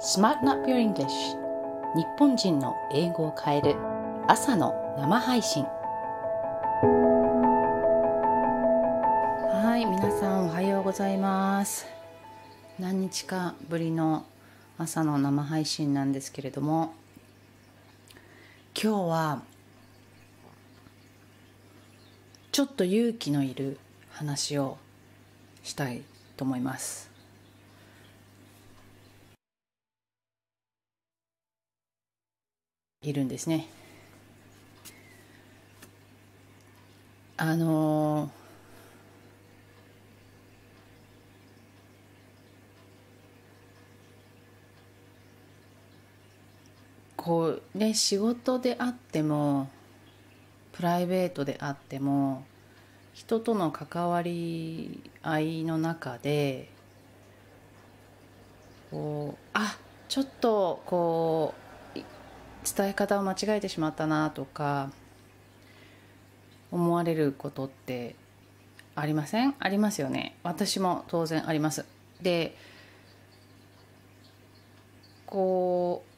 Smart Not Your English. 日本人の英語を変える。朝の生配信。はい皆さんおはようございます。何日かぶりの朝の生配信なんですけれども。今日はちょっと勇気のいる話をしたいと思います。いるんですね。あのこうね仕事であってもプライベートであっても人との関わり合いの中でこうあちょっとこう伝え方を間違えてしまったなとか思われることってありません？ありますよね。私も当然あります。でこう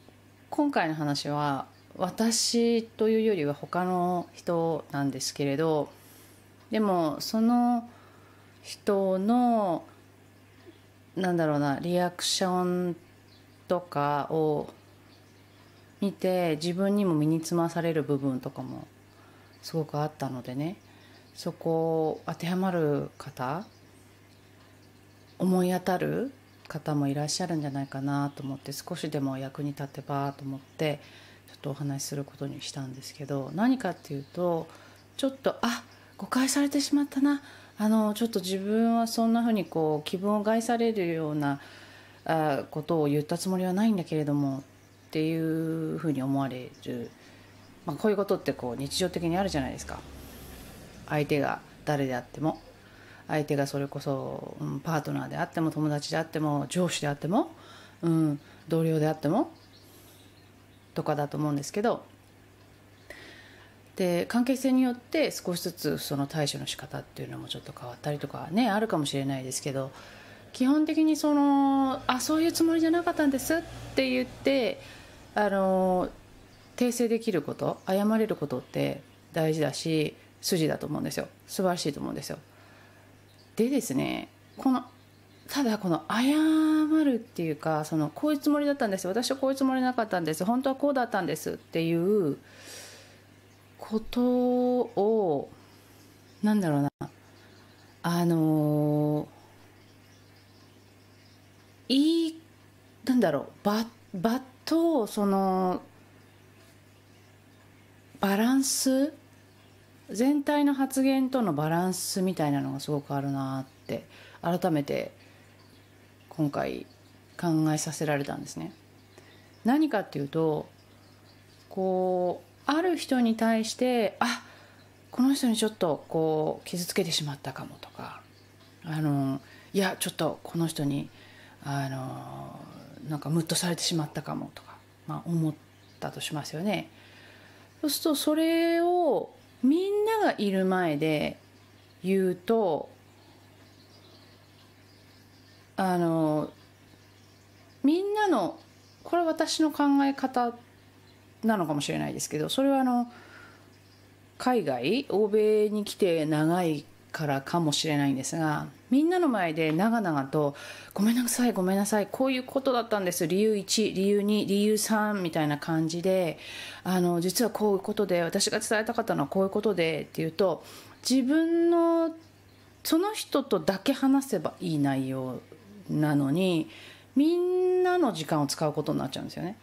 今回の話は私というよりは他の人なんですけれどでもその人のなんだろうなリアクションとかを見て自分にも身につまされる部分とかもすごくあったのでね。そこを当てはまる方思い当たる方もいらっしゃるんじゃないかなと思って少しでも役に立てばと思ってちょっとお話しすることにしたんですけど何かっていうとちょっとあ誤解されてしまったな。あのちょっと自分はそんなふうにこう気分を害されるようなあことを言ったつもりはないんだけれどもっていうふうに思われる、まあ、こういうことってこう日常的にあるじゃないですか。相手が誰であっても。相手がそれこそ、うん、パートナーであっても友達であっても上司であっても、うん、同僚であってもとかだと思うんですけど。で関係性によって少しずつその対処の仕方っていうのもちょっと変わったりとかねあるかもしれないですけど。基本的にそのあそういうつもりじゃなかったんですって言ってあの訂正できること謝れることって大事だし筋だと思うんですよ。素晴らしいと思うんですよ。でですねこのただこの謝るっていうかそのこういうつもりだったんです。私はこういうつもりなかったんです。本当はこうだったんですっていうことをなんだろうな。あのいいなんだろう。場場とそのバランス？全体の発言とのバランスみたいなのがすごくあるなって改めて今回考えさせられたんですね。何かっていうとこうある人に対してあこの人にちょっとこう傷つけてしまったかもとかあのいやちょっとこの人にあのなんかムッとされてしまったかもとか、まあ、思ったとしますよね。そうするとそれをみんながいる前で言うとあのみんなのこれは私の考え方なのかもしれないですけどそれはあの海外欧米に来て長いからかもしれないんですがみんなの前で長々と「ごめんなさいごめんなさいこういうことだったんです理由1理由2理由3」みたいな感じであの実はこういうことで私が伝えたかったのはこういうことでっていうと自分のその人とだけ話せばいい内容なのにみんなの時間を使うことになっちゃうんですよね。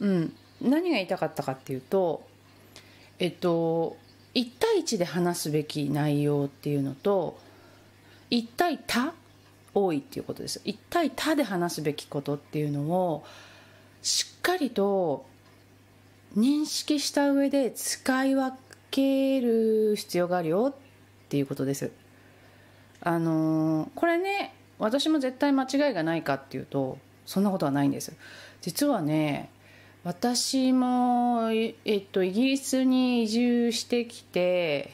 うん、何が言いたかったかっていうとえっと1対1で話すべき内容っていうのと1対多多いっていうことです。1対多で話すべきことっていうのをしっかりと認識した上で使い分ける必要があるよっていうことです。あのこれね私も絶対間違いがないかっていうとそんなことはないんです。実はね私も、えっと、イギリスに移住してきて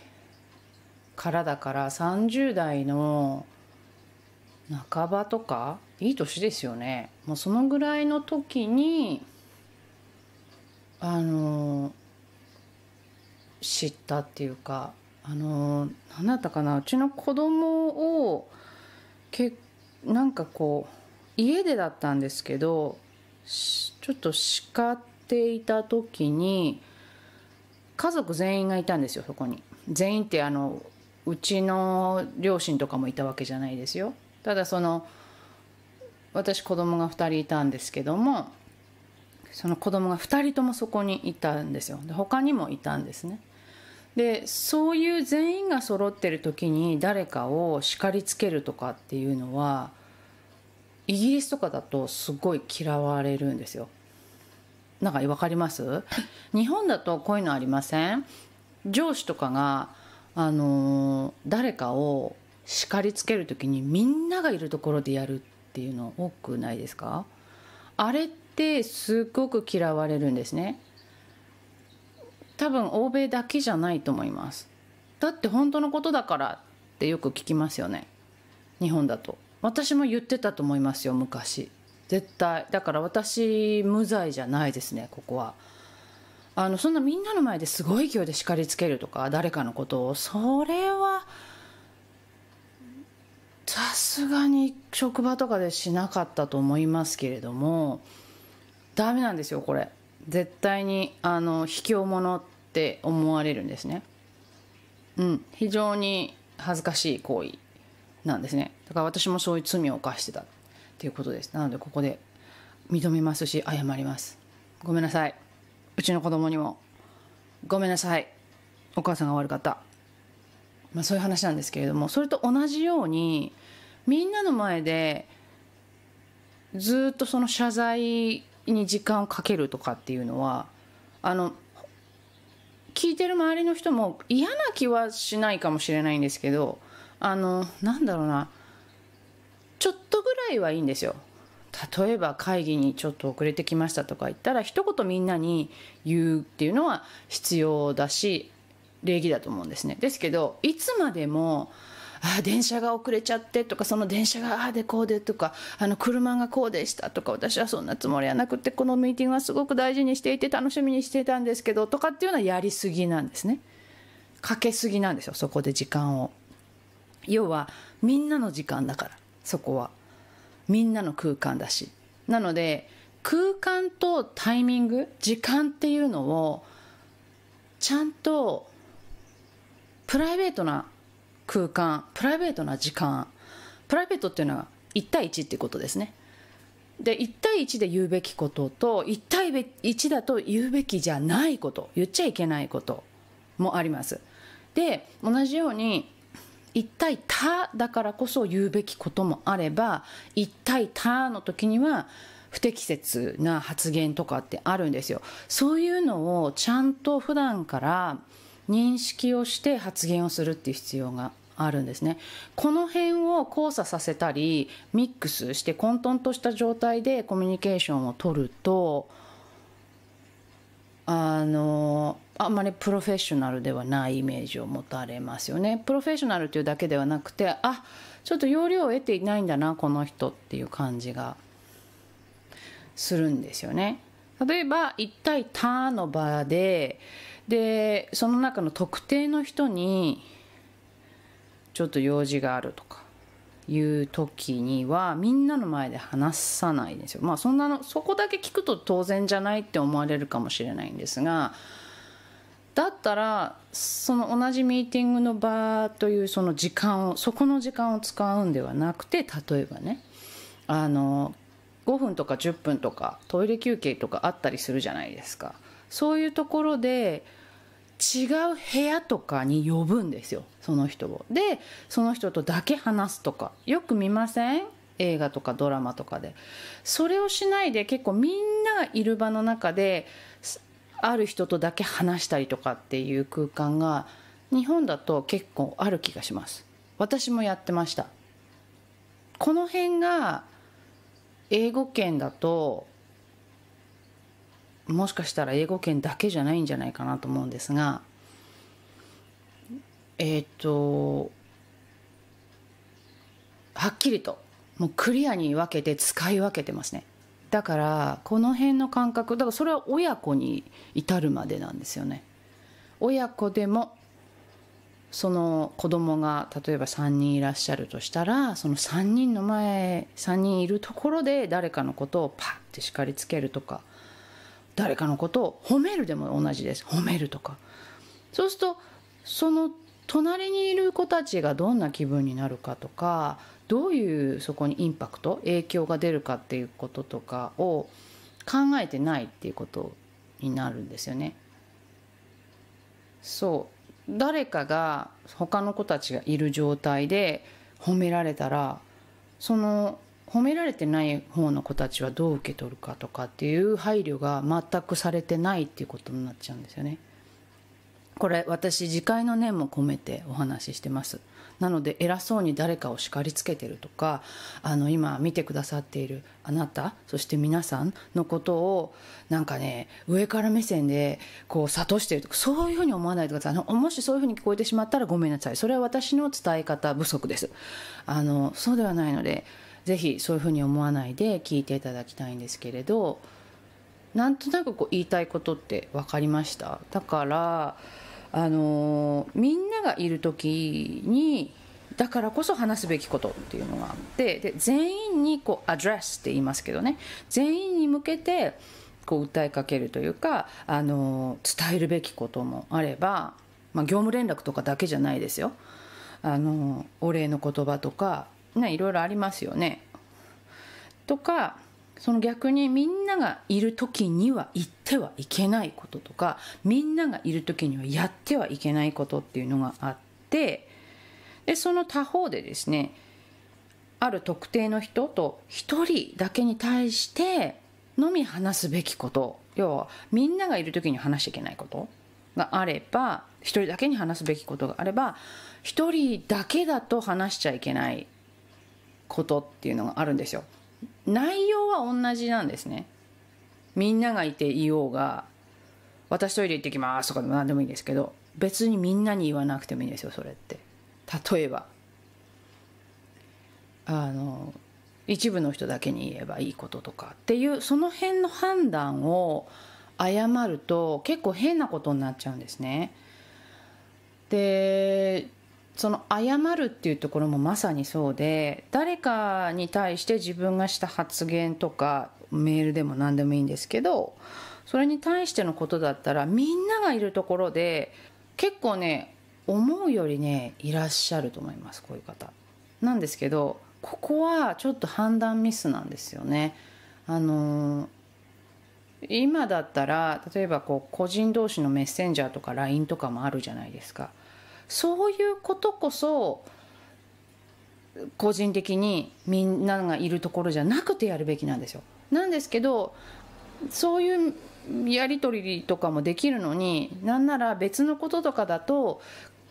からだから30代の半ばとかいい年ですよね。もうそのぐらいの時にあの知ったっていうかあの何だったかなうちの子供をけなんかこう家でだったんですけどちょっと叱っていた時に家族全員がいたんですよそこに。全員ってあのうちの両親とかもいたわけじゃないですよ。ただその私子供が2人いたんですけどもその子供が2人ともそこにいたんですよ。で他にもいたんですね。でそういう全員が揃ってる時に誰かを叱りつけるとかっていうのはイギリスとかだとすごい嫌われるんですよ。なんか分かります？日本だとこういうのありません？上司とかがあの誰かを叱りつける時にみんながいるところでやるっていうの多くないですか？あれってすっごく嫌われるんですね。多分欧米だけじゃないと思います。だって本当のことだからってよく聞きますよね。日本だと私も言ってたと思いますよ昔。絶対。だから私無罪じゃないですねここは。あのそんなみんなの前ですごい勢いで叱りつけるとか誰かのことを。それはさすがに職場とかでしなかったと思いますけれどもダメなんですよこれ。絶対にあの卑怯者って思われるんですね。うん。非常に恥ずかしい行為。なんですね。だから私もそういう罪を犯してたっていうことです。なのでここで認めますし謝ります。ごめんなさい。うちの子供にも。ごめんなさい。お母さんが悪かった。まあそういう話なんですけれどもそれと同じようにみんなの前でずっとその謝罪に時間をかけるとかっていうのはあの聞いてる周りの人も嫌な気はしないかもしれないんですけどあのなんだろうな。ちょっとぐらいはいいんですよ。例えば会議にちょっと遅れてきましたとか言ったら一言みんなに言うっていうのは必要だし礼儀だと思うんですね。ですけどいつまでもああ電車が遅れちゃってとかその電車がああでこうでとかあの車がこうでしたとか私はそんなつもりはなくてこのミーティングはすごく大事にしていて楽しみにしてたんですけどとかっていうのはやりすぎなんですね。かけすぎなんですよそこで時間を。要はみんなの時間だからそこは。みんなの空間だし。なので空間とタイミング時間っていうのをちゃんとプライベートな空間プライベートな時間プライベートっていうのは1対1ってことですね。で1対1で言うべきことと1対1だと言うべきじゃないこと言っちゃいけないこともあります。で同じように一対他だからこそ言うべきこともあれば一対他の時には不適切な発言とかってあるんですよ。そういうのをちゃんと普段から認識をして発言をするっていう必要があるんですね。この辺を交差させたりミックスして混沌とした状態でコミュニケーションを取るとあのあんまりプロフェッショナルではないイメージを持たれますよね。プロフェッショナルというだけではなくてあちょっと要領を得ていないんだなこの人っていう感じがするんですよね。例えば1対他の場ででその中の特定の人にちょっと用事があるとかいう時にはみんなの前で話さないですよ。まあそんなのそこだけ聞くと当然じゃないって思われるかもしれないんですがだったらその同じミーティングの場というその時間をそこの時間を使うんではなくて例えばねあの5分とか10分とかトイレ休憩とかあったりするじゃないですか。そういうところで違う部屋とかに呼ぶんですよその人を。でその人とだけ話すとか。よく見ません？映画とかドラマとかで。それをしないで結構みんながいる場の中である人とだけ話したりとかっていう空間が日本だと結構ある気がします。私もやってました。この辺が英語圏だともしかしたら英語圏だけじゃないんじゃないかなと思うんですがえっ、ー、とはっきりともうクリアに分けて使い分けてますね。だからこの辺の感覚だからそれは親子に至るまでなんですよね。親子でもその子供が例えば3人いらっしゃるとしたらその3人の前3人いるところで誰かのことをパッて叱りつけるとか誰かのことを褒めるでも同じです。褒めるとか。そうするとその隣にいる子たちがどんな気分になるかとかどういうそこにインパクト影響が出るかっていうこととかを考えてないっていうことになるんですよね。そう。誰かが他の子たちがいる状態で褒められたらその褒められてない方の子たちはどう受け取るかとかっていう配慮が全くされてないっていうことになっちゃうんですよね。これ私自戒の念も込めてお話ししてます。なので偉そうに誰かを叱りつけてるとかあの今見てくださっているあなたそして皆さんのことをなんかね上から目線でこう諭してるとかそういうふうに思わないでくださもしそういうふうに聞こえてしまったらごめんなさい。それは私の伝え方不足です。あのそうではないのでぜひそういうふうに思わないで聞いていただきたいんですけれどなんとなくこう言いたいことって分かりました？だからあのみんながいる時にだからこそ話すべきことっていうのがあってで全員にこうアドレスって言いますけどね。全員に向けてこう訴えかけるというかあの伝えるべきこともあれば、まあ、業務連絡とかだけじゃないですよ。あのお礼の言葉とか、ね、いろいろありますよね。とかその逆にみんながいる時には言ってはいけないこととかみんながいる時にはやってはいけないことっていうのがあってでその他方でですねある特定の人と1人だけに対してのみ話すべきこと要はみんながいる時に話しちゃいけないことがあれば1人だけに話すべきことがあれば1人だけだと話しちゃいけないことっていうのがあるんですよ。内容は同じなんですねみんながいていようが私トイレ行ってきますとかでも何でもいいんですけど別にみんなに言わなくてもいいんですよそれって例えばあの一部の人だけに言えばいいこととかっていうその辺の判断を誤ると結構変なことになっちゃうんですね。でその謝るっていうところもまさにそうで誰かに対して自分がした発言とかメールでも何でもいいんですけどそれに対してのことだったらみんながいるところで結構ね思うよりねいらっしゃると思いますこういう方。なんですけどここはちょっと判断ミスなんですよね。あの今だったら例えばこう個人同士のメッセンジャーとか LINE とかもあるじゃないですか。そういうことこそ個人的にみんながいるところじゃなくてやるべきなんですよ。なんですけどそういうやり取りとかもできるのになんなら別のこととかだと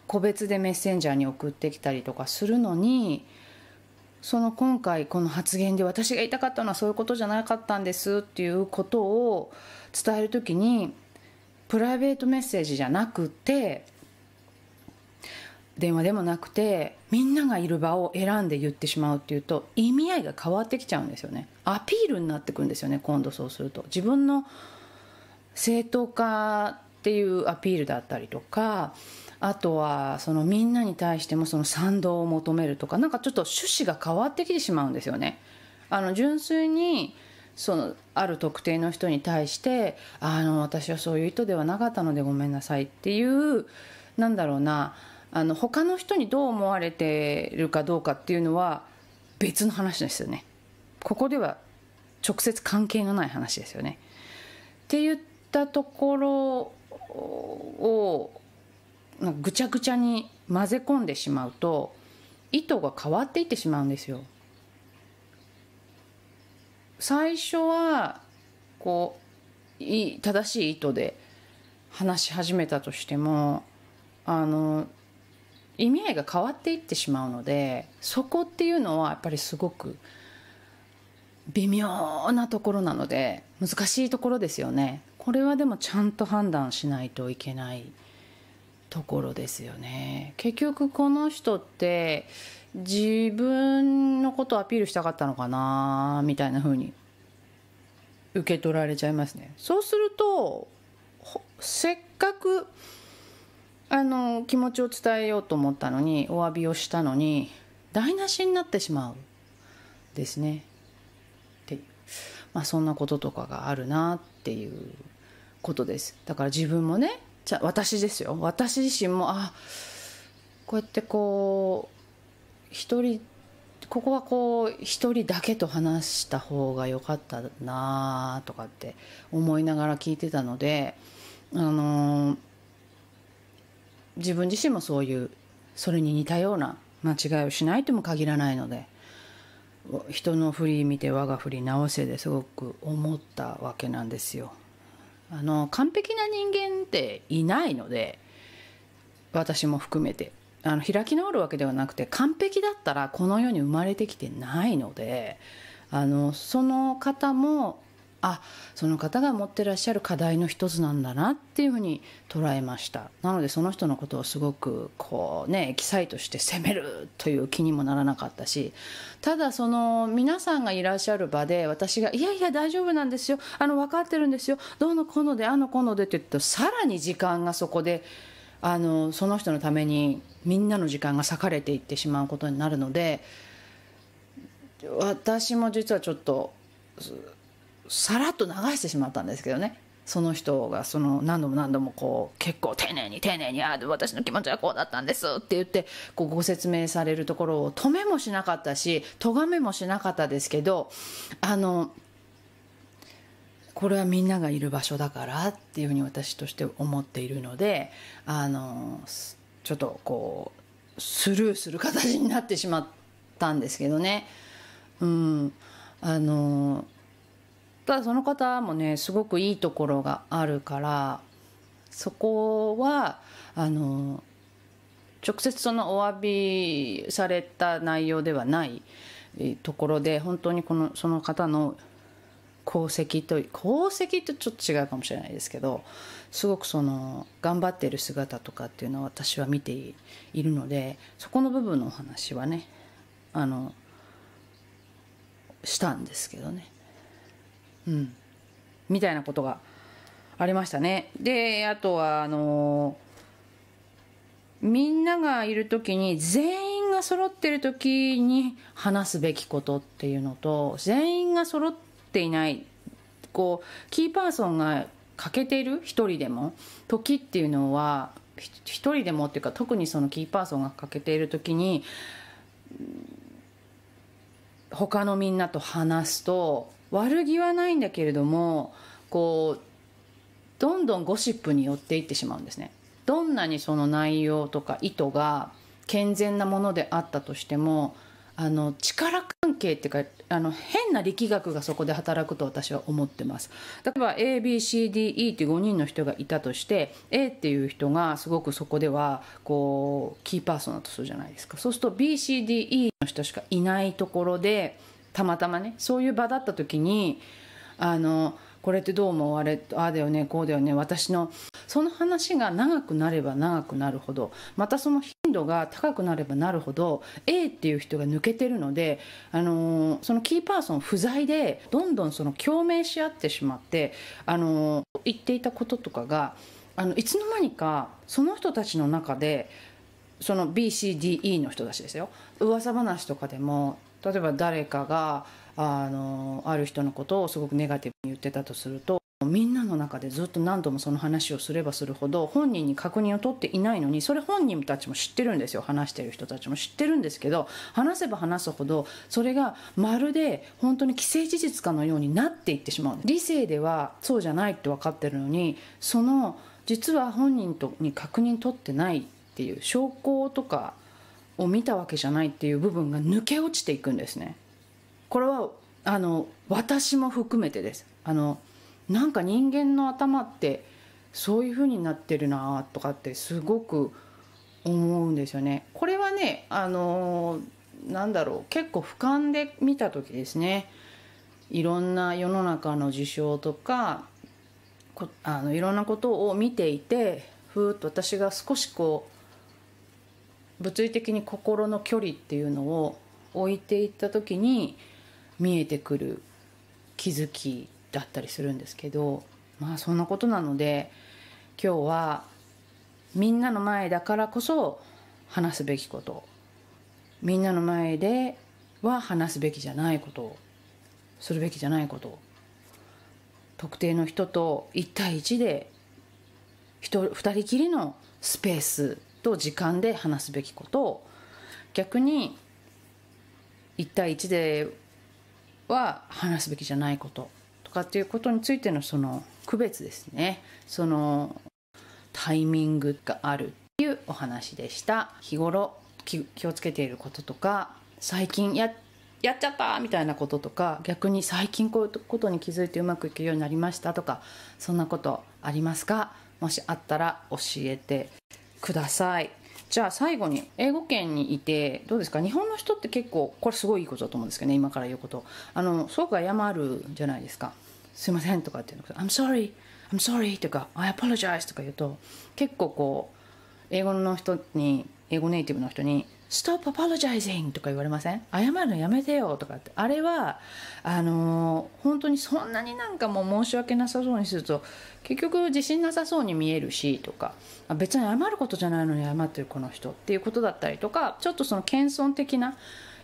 個別でメッセンジャーに送ってきたりとかするのにその今回この発言で私が言いたかったのはそういうことじゃなかったんですっていうことを伝える時にプライベートメッセージじゃなくて電話でもなくてみんながいる場を選んで言ってしまうっていうと意味合いが変わってきちゃうんですよね。アピールになってくるんですよね今度そうすると。自分の正当化っていうアピールだったりとかあとはそのみんなに対してもその賛同を求めるとかなんかちょっと趣旨が変わってきてしまうんですよね。あの純粋にそのある特定の人に対してあの私はそういう意図ではなかったのでごめんなさいっていうなんだろうなあの他の人にどう思われてるかどうかっていうのは別の話ですよね。ここでは直接関係のない話ですよね。って言ったところをぐちゃぐちゃに混ぜ込んでしまうと意図が変わっていってしまうんですよ。最初はこう正しい意図で話し始めたとしてもあの意味合いが変わっていってしまうのでそこっていうのはやっぱりすごく微妙なところなので難しいところですよね。これはでもちゃんと判断しないといけないところですよね。結局この人って自分のことをアピールしたかったのかなみたいな風に受け取られちゃいますね。そうするとせっかくあの気持ちを伝えようと思ったのにお詫びをしたのに台無しになってしまうですね。ってまあそんなこととかがあるなっていうことです。だから自分もねじゃ私ですよ。私自身もあこうやってこう一人ここはこう一人だけと話した方が良かったなとかって思いながら聞いてたのであのー、自分自身もそういうそれに似たような間違いをしないとも限らないので人の振り見て我が振り直せですごく思ったわけなんですよ。あの完璧な人間っていないので私も含めてあの開き直るわけではなくて完璧だったらこの世に生まれてきてないのであのその方もあその方が持ってらっしゃる課題の一つなんだなっていうふうに捉えました。なのでその人のことをすごくこうねエキサイトして責めるという気にもならなかったしただその皆さんがいらっしゃる場で私が「いやいや大丈夫なんですよ。あの分かってるんですよ。どうのこうのであのこうので」って言うとさらに時間がそこであのその人のためにみんなの時間が割かれていってしまうことになるので私も実はちょっとさらっと流してしまったんですけどねその人がその何度も何度もこう結構丁寧に丁寧に「ああ私の気持ちはこうだったんです」って言ってこうご説明されるところを止めもしなかったし咎めもしなかったですけどあのこれはみんながいる場所だからっていうふうに私として思っているのであのちょっとこうスルーする形になってしまったんですけどね。うん、あのただその方もねすごくいいところがあるからそこはあの直接そのお詫びされた内容ではないところで本当にこのその方の功績と功績とちょっと違うかもしれないですけどすごくその頑張っている姿とかっていうのは私は見ているのでそこの部分のお話はねあのしたんですけどね。うん。みたいなことがありましたね。であとはあのみんながいる時に全員が揃ってる時に話すべきことっていうのと全員が揃っていないこうキーパーソンが欠けてる一人でも時っていうのは一人でもっていうか特にそのキーパーソンが欠けている時に他のみんなと話すと悪気はないんだけれどもこうどんどんゴシップに寄っていってしまうんですね。どんなにその内容とか意図が健全なものであったとしてもあの力関係っていうかあの変な力学がそこで働くと私は思ってます例えば ABCDE っていう5人の人がいたとして A っていう人がすごくそこではこうキーパーソンだとするじゃないですかそうすると BCDE の人しかいないところでたまたまねそういう場だった時にあのこれってどう思われああだよねこうだよね私のその話が長くなれば長くなるほどまたその頻度が高くなればなるほど A っていう人が抜けてるので、あのー、そのキーパーソン不在でどんどんその共鳴し合ってしまって、あのー、言っていたこととかがあのいつの間にかその人たちの中でその BCDE の人たちですよ。噂話とかでも例えば誰かがあのある人のことをすごくネガティブに言ってたとするとみんなの中でずっと何度もその話をすればするほど本人に確認を取っていないのにそれ本人たちも知ってるんですよ話してる人たちも。知ってるんですけど話せば話すほどそれがまるで本当に既成事実かのようになっていってしまう理性ではそうじゃないって分かってるのにその実は本人とに確認取ってないっていう証拠とかを見たわけじゃないっていう部分が抜け落ちていくんですね。これはあの私も含めてですあのなんか人間の頭ってそういう風になってるなとかってすごく思うんですよね。これはねあのなんだろう結構俯瞰で見た時ですねいろんな世の中の事象とかあのいろんなことを見ていてふーっと私が少しこう物理的に心の距離っていうのを置いていった時に見えてくる気づきだったりするんですけどまあそんなことなので今日はみんなの前だからこそ話すべきことみんなの前では話すべきじゃないことするべきじゃないこと特定の人と1対1で2人きりのスペースと時間で話すべきことを逆に1対1では話すべきじゃないこととかっていうことについてのその区別ですね。そのタイミングがあるっていうお話でした。日頃気をつけていることとか最近ややっちゃったみたいなこととか逆に最近こういうことに気づいてうまくいくようになりましたとかそんなことありますか？もしあったら教えてください。じゃあ最後に英語圏にいてどうですか？日本の人って結構これすごいいいことだと思うんですけどね今から言うこと。あのすごく謝るじゃないですか。すいませんとかっていうの。I'm sorry I'm sorry とか I apologize とか言うと結構こう英語の人に英語ネイティブの人に Stop apologizing とか言われません？謝るのやめてよとかって。あれはあのー、本当にそんなになんかもう申し訳なさそうにすると結局自信なさそうに見えるしとか別に謝ることじゃないのに謝ってるこの人っていうことだったりとかちょっとその謙遜的な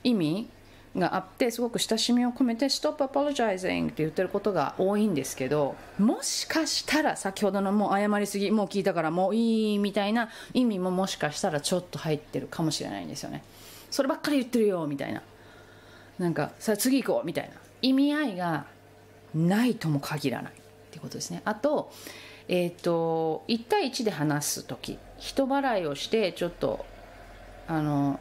意味があってすごく親しみを込めて「Stop apologizing」って言ってることが多いんですけどもしかしたら先ほどのもう謝りすぎもう聞いたからもういいみたいな意味ももしかしたらちょっと入ってるかもしれないんですよね。そればっかり言ってるよみたいな。なんかさあ次行こうみたいな。意味合いがないとも限らないってことですね。あとえっ、ー、と1対1で話す時人払いをしてちょっとあの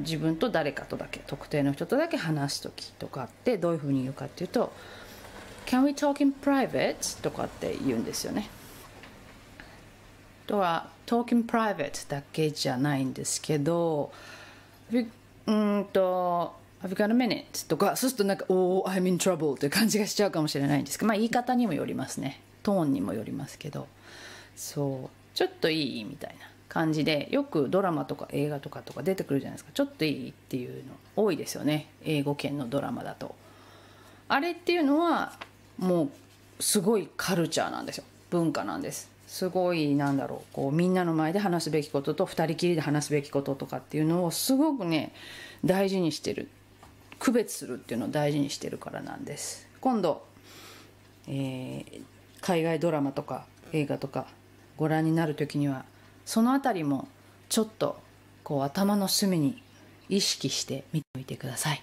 自分と誰かとだけ特定の人とだけ話す時とかってどういうふうに言うかっていうと「Can we talk in private?」とかって言うんですよね。とは「talk in private」だけじゃないんですけどうんと「Have you got a minute?」とかそうするとなんか「Oh, I'm in trouble」という感じがしちゃうかもしれないんですけどまあ言い方にもよりますねトーンにもよりますけどそうちょっといい？みたいな感じでよくドラマとか映画とかとか出てくるじゃないですか。ちょっといいっていうの多いですよね。英語圏のドラマだと。あれっていうのはもうすごいカルチャーなんですよ。文化なんです。すごいなんだろう。こうみんなの前で話すべきことと2人きりで話すべきこととかっていうのをすごくね大事にしてる。区別するっていうのを大事にしてるからなんです。今度、えー、海外ドラマとか映画とかご覧になる時にはそのあたりもちょっとこう頭の隅に意識して見てみてください。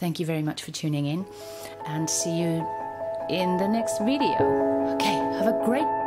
Thank you very much for tuning in and see you in the next video. Okay, have a great